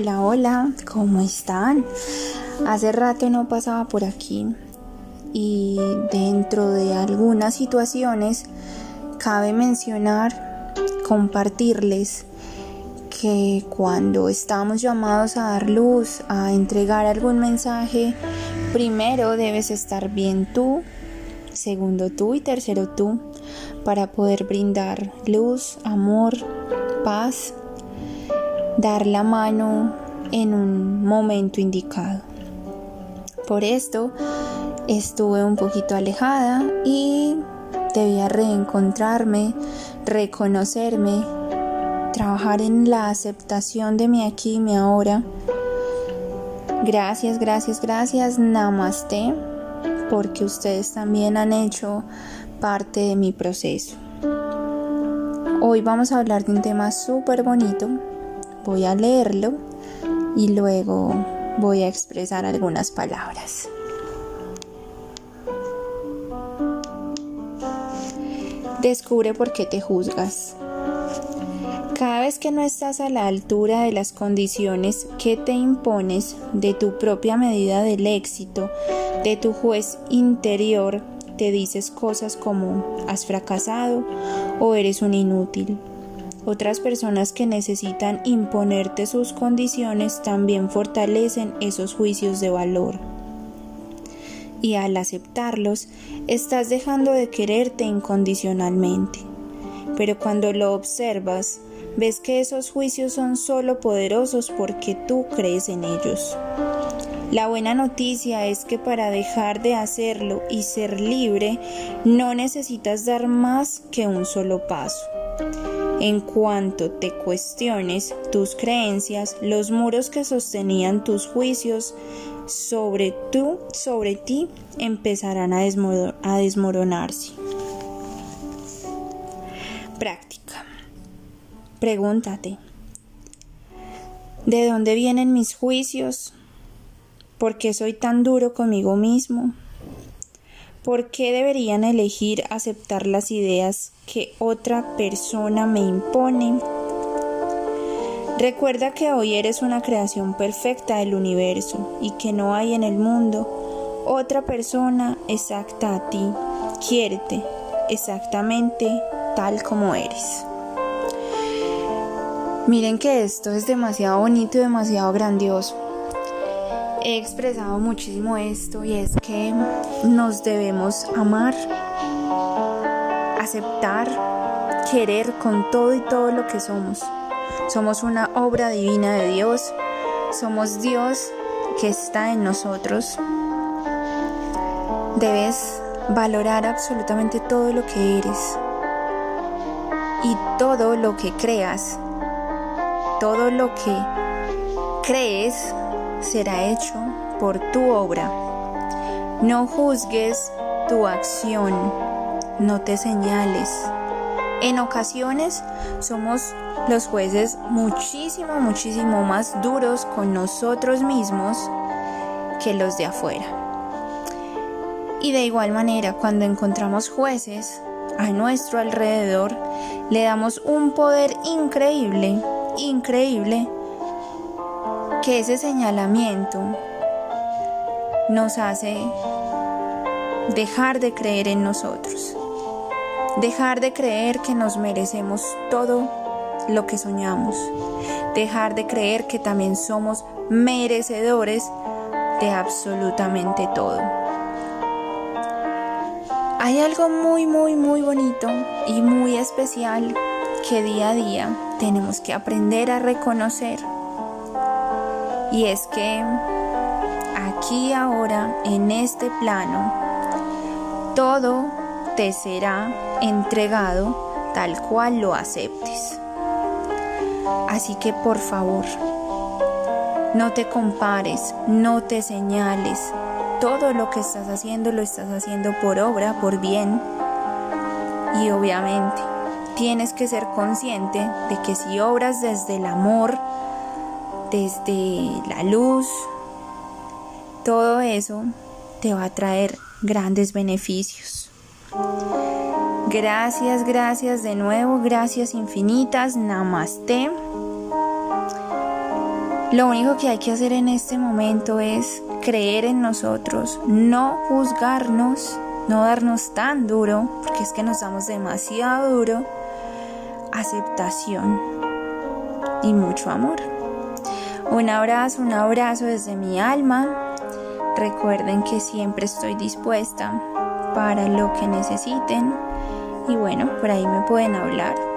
Hola, hola, ¿cómo están? Hace rato no pasaba por aquí y dentro de algunas situaciones cabe mencionar, compartirles que cuando estamos llamados a dar luz, a entregar algún mensaje, primero debes estar bien tú, segundo tú y tercero tú, para poder brindar luz, amor, paz, dar la mano en un momento indicado. Por esto estuve un poquito alejada y debía reencontrarme, reconocerme, trabajar en la aceptación de mi aquí y mi ahora. Gracias, gracias, gracias. Namaste, porque ustedes también han hecho parte de mi proceso. Hoy vamos a hablar de un tema súper bonito. Voy a leerlo y luego voy a expresar algunas palabras. Descubre por qué te juzgas. Cada vez que no estás a la altura de las condiciones que te impones de tu propia medida del éxito, de tu juez interior, te dices cosas como has fracasado o eres un inútil. Otras personas que necesitan imponerte sus condiciones también fortalecen esos juicios de valor. Y al aceptarlos, estás dejando de quererte incondicionalmente. Pero cuando lo observas, ves que esos juicios son solo poderosos porque tú crees en ellos. La buena noticia es que para dejar de hacerlo y ser libre no necesitas dar más que un solo paso. En cuanto te cuestiones tus creencias, los muros que sostenían tus juicios sobre tú, sobre ti, empezarán a, a desmoronarse. Práctica. Pregúntate, ¿de dónde vienen mis juicios? ¿Por qué soy tan duro conmigo mismo? ¿Por qué deberían elegir aceptar las ideas que otra persona me impone? Recuerda que hoy eres una creación perfecta del universo y que no hay en el mundo otra persona exacta a ti. Quiérete exactamente tal como eres. Miren que esto es demasiado bonito y demasiado grandioso. He expresado muchísimo esto y es que nos debemos amar, aceptar, querer con todo y todo lo que somos. Somos una obra divina de Dios, somos Dios que está en nosotros. Debes valorar absolutamente todo lo que eres y todo lo que creas todo lo que crees será hecho por tu obra. No juzgues tu acción, no te señales. En ocasiones somos los jueces muchísimo, muchísimo más duros con nosotros mismos que los de afuera. Y de igual manera, cuando encontramos jueces a nuestro alrededor, le damos un poder increíble increíble que ese señalamiento nos hace dejar de creer en nosotros, dejar de creer que nos merecemos todo lo que soñamos, dejar de creer que también somos merecedores de absolutamente todo. Hay algo muy, muy, muy bonito y muy especial que día a día tenemos que aprender a reconocer. Y es que aquí ahora, en este plano, todo te será entregado tal cual lo aceptes. Así que por favor, no te compares, no te señales. Todo lo que estás haciendo lo estás haciendo por obra, por bien. Y obviamente tienes que ser consciente de que si obras desde el amor, desde la luz, todo eso te va a traer grandes beneficios. Gracias, gracias de nuevo, gracias infinitas, namaste. Lo único que hay que hacer en este momento es creer en nosotros, no juzgarnos, no darnos tan duro, porque es que nos damos demasiado duro, aceptación y mucho amor. Un abrazo, un abrazo desde mi alma. Recuerden que siempre estoy dispuesta para lo que necesiten y bueno, por ahí me pueden hablar